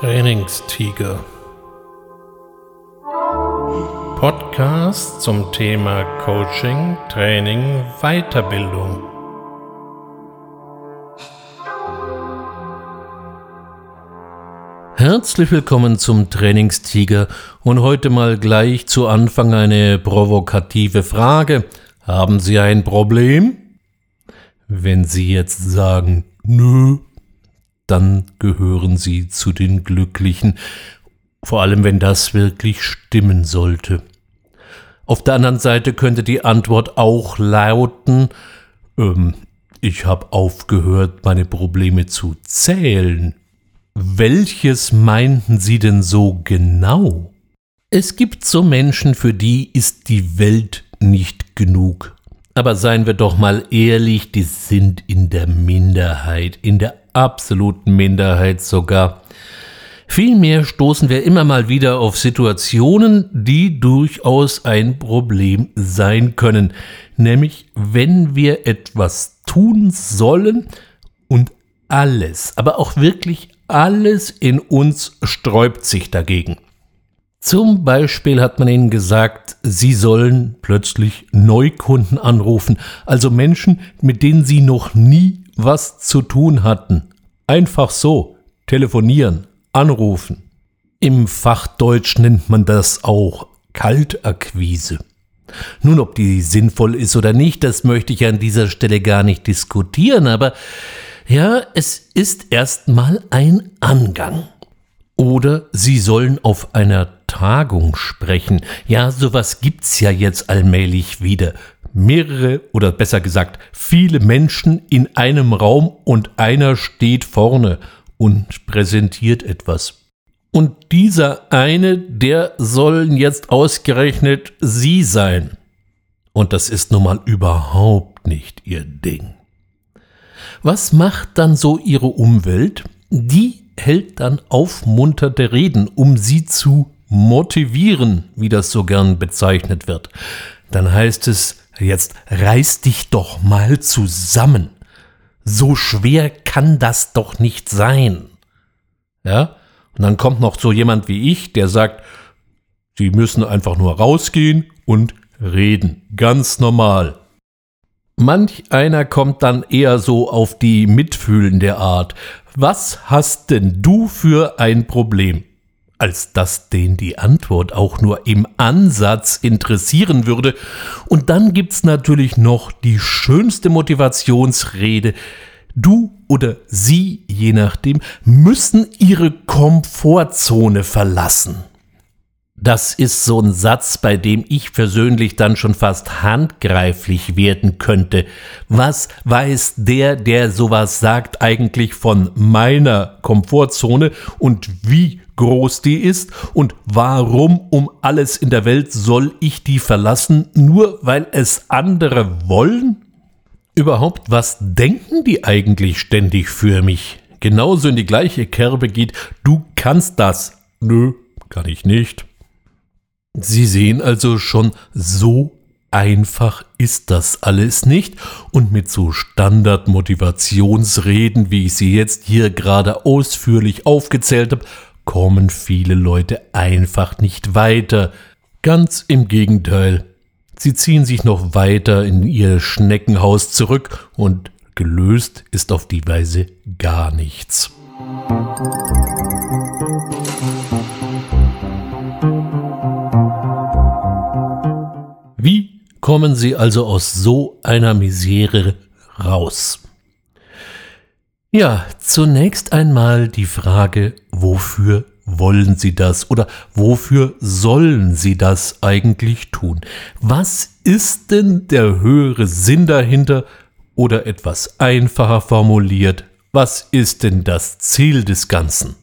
Trainingstiger. Podcast zum Thema Coaching, Training, Weiterbildung. Herzlich willkommen zum Trainingstiger und heute mal gleich zu Anfang eine provokative Frage. Haben Sie ein Problem? Wenn Sie jetzt sagen, nö, dann gehören Sie zu den Glücklichen, vor allem wenn das wirklich stimmen sollte. Auf der anderen Seite könnte die Antwort auch lauten, ähm, ich habe aufgehört, meine Probleme zu zählen. Welches meinten Sie denn so genau? Es gibt so Menschen, für die ist die Welt nicht genug. Aber seien wir doch mal ehrlich, die sind in der Minderheit, in der absoluten Minderheit sogar. Vielmehr stoßen wir immer mal wieder auf Situationen, die durchaus ein Problem sein können, nämlich wenn wir etwas tun sollen und alles, aber auch wirklich alles in uns sträubt sich dagegen. Zum Beispiel hat man ihnen gesagt, sie sollen plötzlich Neukunden anrufen, also Menschen, mit denen sie noch nie was zu tun hatten. Einfach so, telefonieren, anrufen. Im Fachdeutsch nennt man das auch Kaltakquise. Nun, ob die sinnvoll ist oder nicht, das möchte ich an dieser Stelle gar nicht diskutieren, aber ja, es ist erstmal ein Angang. Oder Sie sollen auf einer Tagung sprechen. Ja, sowas gibt's ja jetzt allmählich wieder. Mehrere oder besser gesagt viele Menschen in einem Raum und einer steht vorne und präsentiert etwas. Und dieser eine, der sollen jetzt ausgerechnet Sie sein. Und das ist nun mal überhaupt nicht Ihr Ding. Was macht dann so Ihre Umwelt? Die hält dann aufmunterte Reden, um sie zu motivieren, wie das so gern bezeichnet wird. Dann heißt es, jetzt reiß dich doch mal zusammen. So schwer kann das doch nicht sein. Ja? Und dann kommt noch so jemand wie ich, der sagt, Sie müssen einfach nur rausgehen und reden. Ganz normal. Manch einer kommt dann eher so auf die mitfühlende Art. Was hast denn du für ein Problem? Als dass den die Antwort auch nur im Ansatz interessieren würde. Und dann gibt's natürlich noch die schönste Motivationsrede. Du oder sie, je nachdem, müssen ihre Komfortzone verlassen. Das ist so ein Satz, bei dem ich persönlich dann schon fast handgreiflich werden könnte. Was weiß der, der sowas sagt, eigentlich von meiner Komfortzone und wie groß die ist und warum um alles in der Welt soll ich die verlassen, nur weil es andere wollen? Überhaupt, was denken die eigentlich ständig für mich? Genauso in die gleiche Kerbe geht, du kannst das. Nö, kann ich nicht. Sie sehen also schon, so einfach ist das alles nicht und mit so Standardmotivationsreden, wie ich sie jetzt hier gerade ausführlich aufgezählt habe, kommen viele Leute einfach nicht weiter. Ganz im Gegenteil. Sie ziehen sich noch weiter in ihr Schneckenhaus zurück und gelöst ist auf die Weise gar nichts. kommen Sie also aus so einer Misere raus? Ja, zunächst einmal die Frage, wofür wollen Sie das oder wofür sollen Sie das eigentlich tun? Was ist denn der höhere Sinn dahinter oder etwas einfacher formuliert, was ist denn das Ziel des Ganzen?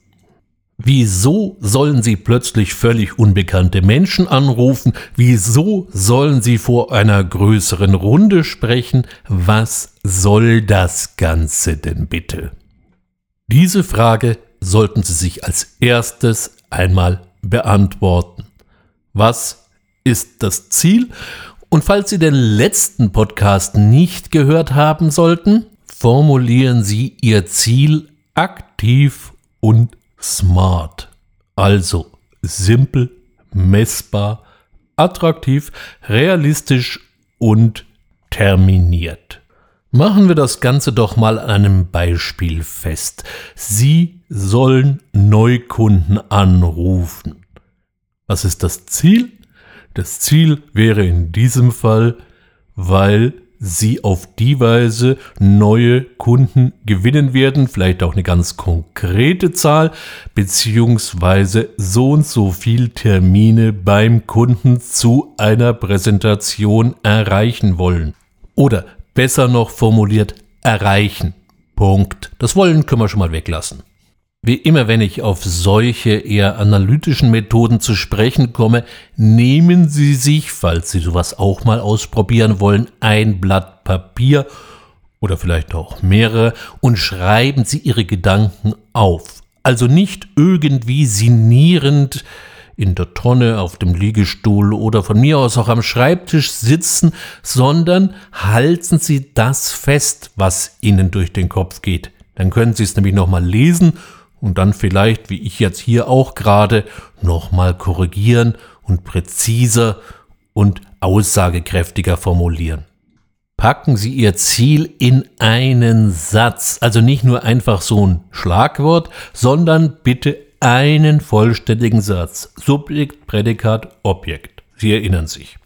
Wieso sollen sie plötzlich völlig unbekannte Menschen anrufen? Wieso sollen sie vor einer größeren Runde sprechen? Was soll das Ganze denn bitte? Diese Frage sollten Sie sich als erstes einmal beantworten. Was ist das Ziel? Und falls Sie den letzten Podcast nicht gehört haben sollten, formulieren Sie Ihr Ziel aktiv und smart. Also simpel, messbar, attraktiv, realistisch und terminiert. Machen wir das Ganze doch mal an einem Beispiel fest. Sie sollen Neukunden anrufen. Was ist das Ziel? Das Ziel wäre in diesem Fall, weil sie auf die Weise neue Kunden gewinnen werden, vielleicht auch eine ganz konkrete Zahl, beziehungsweise so und so viel Termine beim Kunden zu einer Präsentation erreichen wollen. Oder besser noch formuliert, erreichen. Punkt. Das wollen können wir schon mal weglassen. Wie immer, wenn ich auf solche eher analytischen Methoden zu sprechen komme, nehmen Sie sich, falls Sie sowas auch mal ausprobieren wollen, ein Blatt Papier oder vielleicht auch mehrere und schreiben Sie Ihre Gedanken auf. Also nicht irgendwie sinnierend in der Tonne, auf dem Liegestuhl oder von mir aus auch am Schreibtisch sitzen, sondern halten Sie das fest, was Ihnen durch den Kopf geht. Dann können Sie es nämlich nochmal lesen und dann vielleicht, wie ich jetzt hier auch gerade, nochmal korrigieren und präziser und aussagekräftiger formulieren. Packen Sie Ihr Ziel in einen Satz, also nicht nur einfach so ein Schlagwort, sondern bitte einen vollständigen Satz. Subjekt, Prädikat, Objekt. Sie erinnern sich.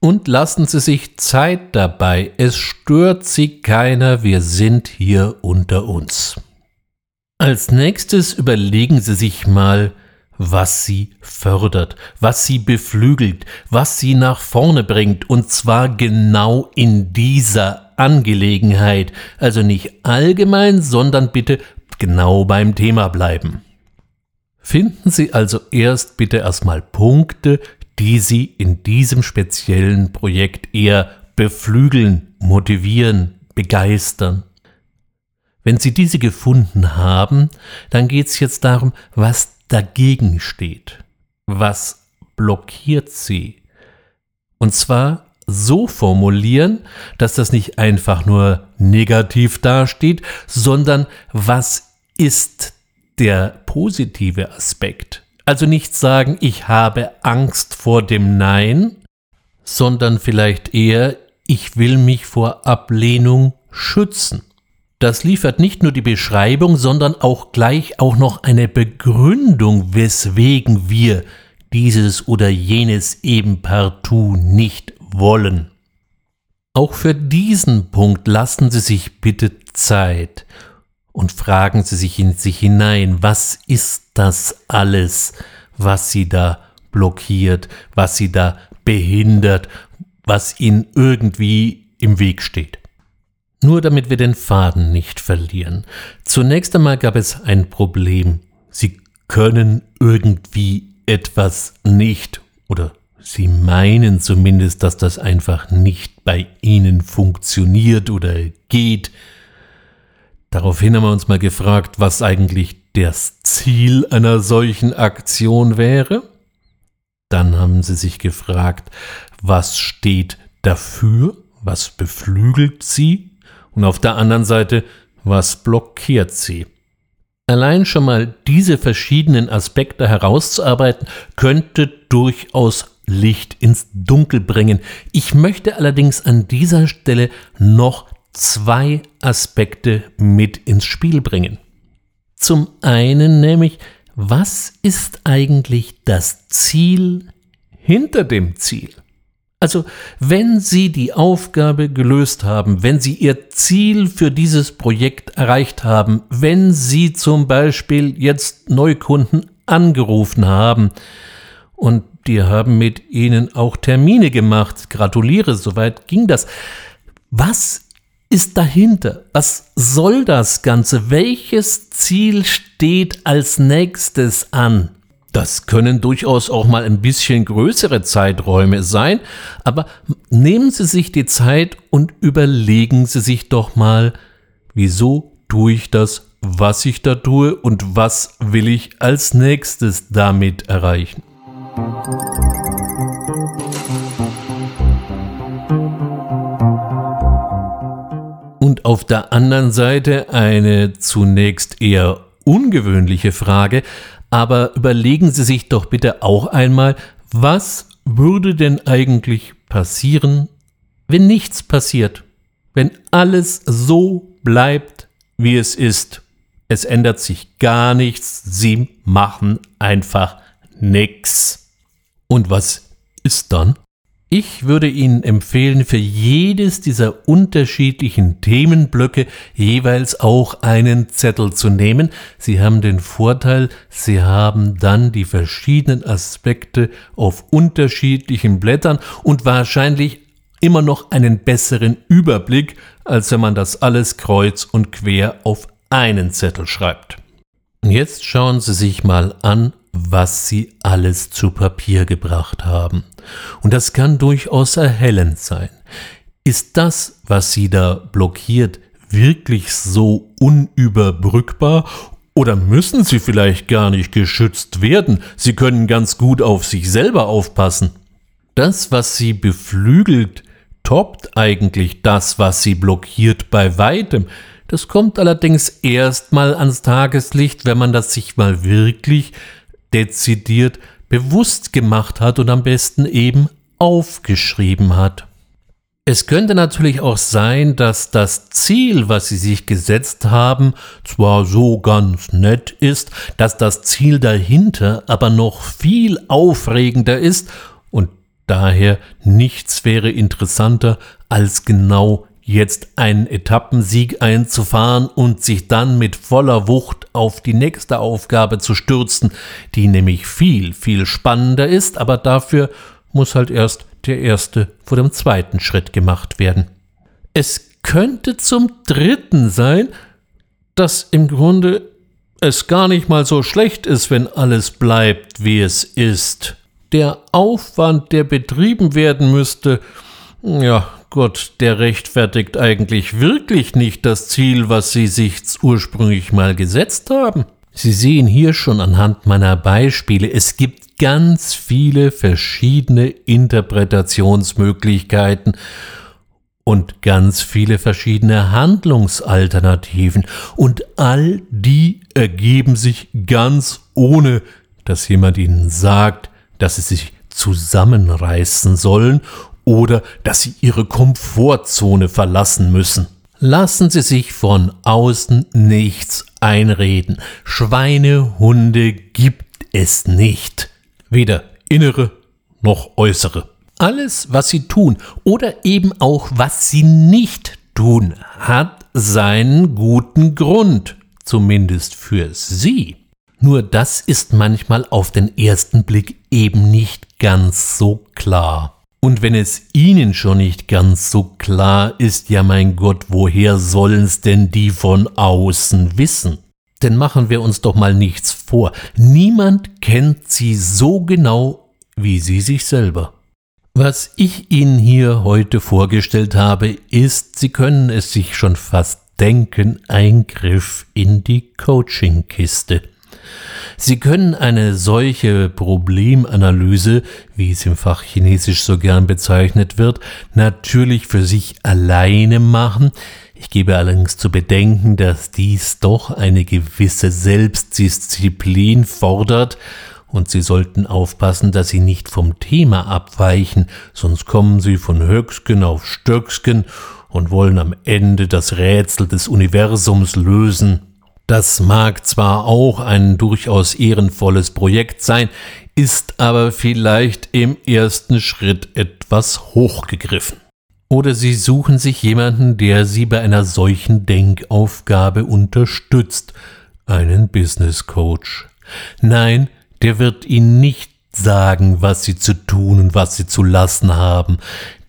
Und lassen Sie sich Zeit dabei. Es stört Sie keiner. Wir sind hier unter uns. Als nächstes überlegen Sie sich mal, was Sie fördert, was Sie beflügelt, was Sie nach vorne bringt, und zwar genau in dieser Angelegenheit. Also nicht allgemein, sondern bitte genau beim Thema bleiben. Finden Sie also erst bitte erstmal Punkte, die Sie in diesem speziellen Projekt eher beflügeln, motivieren, begeistern. Wenn Sie diese gefunden haben, dann geht es jetzt darum, was dagegen steht. Was blockiert Sie? Und zwar so formulieren, dass das nicht einfach nur negativ dasteht, sondern was ist der positive Aspekt? Also nicht sagen, ich habe Angst vor dem Nein, sondern vielleicht eher, ich will mich vor Ablehnung schützen. Das liefert nicht nur die Beschreibung, sondern auch gleich auch noch eine Begründung, weswegen wir dieses oder jenes eben partout nicht wollen. Auch für diesen Punkt lassen Sie sich bitte Zeit und fragen Sie sich in sich hinein, was ist das alles, was Sie da blockiert, was Sie da behindert, was Ihnen irgendwie im Weg steht. Nur damit wir den Faden nicht verlieren. Zunächst einmal gab es ein Problem. Sie können irgendwie etwas nicht oder Sie meinen zumindest, dass das einfach nicht bei Ihnen funktioniert oder geht. Daraufhin haben wir uns mal gefragt, was eigentlich das Ziel einer solchen Aktion wäre. Dann haben Sie sich gefragt, was steht dafür, was beflügelt Sie und auf der anderen Seite, was blockiert sie? Allein schon mal diese verschiedenen Aspekte herauszuarbeiten, könnte durchaus Licht ins Dunkel bringen. Ich möchte allerdings an dieser Stelle noch zwei Aspekte mit ins Spiel bringen. Zum einen nämlich, was ist eigentlich das Ziel hinter dem Ziel? Also, wenn Sie die Aufgabe gelöst haben, wenn Sie Ihr Ziel für dieses Projekt erreicht haben, wenn Sie zum Beispiel jetzt Neukunden angerufen haben und die haben mit Ihnen auch Termine gemacht, gratuliere, soweit ging das. Was ist dahinter? Was soll das Ganze? Welches Ziel steht als nächstes an? Das können durchaus auch mal ein bisschen größere Zeiträume sein, aber nehmen Sie sich die Zeit und überlegen Sie sich doch mal, wieso tue ich das, was ich da tue und was will ich als nächstes damit erreichen. Und auf der anderen Seite eine zunächst eher ungewöhnliche Frage, aber überlegen Sie sich doch bitte auch einmal, was würde denn eigentlich passieren, wenn nichts passiert, wenn alles so bleibt, wie es ist. Es ändert sich gar nichts, Sie machen einfach nix. Und was ist dann? Ich würde Ihnen empfehlen, für jedes dieser unterschiedlichen Themenblöcke jeweils auch einen Zettel zu nehmen. Sie haben den Vorteil, Sie haben dann die verschiedenen Aspekte auf unterschiedlichen Blättern und wahrscheinlich immer noch einen besseren Überblick, als wenn man das alles kreuz und quer auf einen Zettel schreibt. Jetzt schauen Sie sich mal an, was sie alles zu Papier gebracht haben. Und das kann durchaus erhellend sein. Ist das, was sie da blockiert, wirklich so unüberbrückbar oder müssen sie vielleicht gar nicht geschützt werden? Sie können ganz gut auf sich selber aufpassen. Das, was sie beflügelt, toppt eigentlich das, was sie blockiert bei weitem. Das kommt allerdings erst mal ans Tageslicht, wenn man das sich mal wirklich dezidiert bewusst gemacht hat und am besten eben aufgeschrieben hat. Es könnte natürlich auch sein, dass das Ziel, was Sie sich gesetzt haben, zwar so ganz nett ist, dass das Ziel dahinter aber noch viel aufregender ist und daher nichts wäre interessanter als genau jetzt einen Etappensieg einzufahren und sich dann mit voller Wucht auf die nächste Aufgabe zu stürzen, die nämlich viel, viel spannender ist, aber dafür muss halt erst der erste vor dem zweiten Schritt gemacht werden. Es könnte zum dritten sein, dass im Grunde es gar nicht mal so schlecht ist, wenn alles bleibt, wie es ist. Der Aufwand, der betrieben werden müsste, ja, Gott, der rechtfertigt eigentlich wirklich nicht das Ziel, was Sie sich ursprünglich mal gesetzt haben. Sie sehen hier schon anhand meiner Beispiele, es gibt ganz viele verschiedene Interpretationsmöglichkeiten und ganz viele verschiedene Handlungsalternativen und all die ergeben sich ganz ohne, dass jemand ihnen sagt, dass sie sich zusammenreißen sollen oder dass sie ihre Komfortzone verlassen müssen. Lassen Sie sich von außen nichts einreden. Schweinehunde gibt es nicht. Weder innere noch äußere. Alles, was Sie tun oder eben auch was Sie nicht tun, hat seinen guten Grund. Zumindest für Sie. Nur das ist manchmal auf den ersten Blick eben nicht ganz so klar. Und wenn es ihnen schon nicht ganz so klar ist, ja mein Gott, woher sollen's denn die von außen wissen? Denn machen wir uns doch mal nichts vor, niemand kennt sie so genau wie sie sich selber. Was ich Ihnen hier heute vorgestellt habe, ist, Sie können es sich schon fast denken, ein Griff in die Coaching-Kiste. Sie können eine solche Problemanalyse, wie es im Fach Chinesisch so gern bezeichnet wird, natürlich für sich alleine machen. Ich gebe allerdings zu bedenken, dass dies doch eine gewisse Selbstdisziplin fordert und Sie sollten aufpassen, dass Sie nicht vom Thema abweichen, sonst kommen Sie von Höcksken auf Stöcksken und wollen am Ende das Rätsel des Universums lösen. Das mag zwar auch ein durchaus ehrenvolles Projekt sein, ist aber vielleicht im ersten Schritt etwas hochgegriffen. Oder Sie suchen sich jemanden, der Sie bei einer solchen Denkaufgabe unterstützt, einen Business Coach. Nein, der wird Ihnen nicht sagen, was Sie zu tun und was Sie zu lassen haben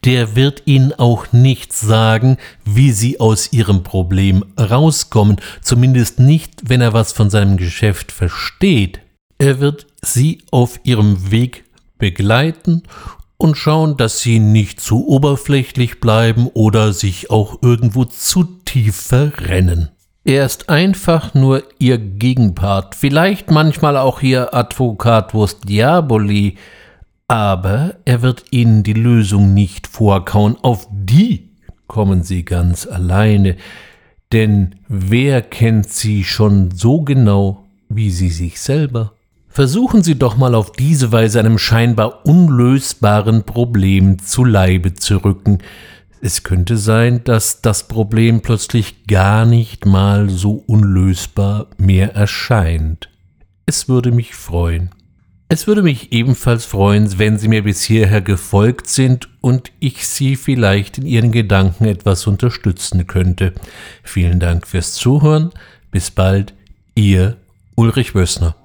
der wird Ihnen auch nicht sagen, wie Sie aus Ihrem Problem rauskommen, zumindest nicht, wenn er was von seinem Geschäft versteht. Er wird Sie auf Ihrem Weg begleiten und schauen, dass Sie nicht zu oberflächlich bleiben oder sich auch irgendwo zu tief verrennen. Er ist einfach nur Ihr Gegenpart, vielleicht manchmal auch Ihr Advocatus Diaboli, aber er wird Ihnen die Lösung nicht vorkauen, auf die kommen Sie ganz alleine. Denn wer kennt sie schon so genau wie sie sich selber? Versuchen Sie doch mal auf diese Weise einem scheinbar unlösbaren Problem zu Leibe zu rücken. Es könnte sein, dass das Problem plötzlich gar nicht mal so unlösbar mehr erscheint. Es würde mich freuen. Es würde mich ebenfalls freuen, wenn Sie mir bis hierher gefolgt sind und ich Sie vielleicht in Ihren Gedanken etwas unterstützen könnte. Vielen Dank fürs Zuhören. Bis bald, Ihr Ulrich Wössner.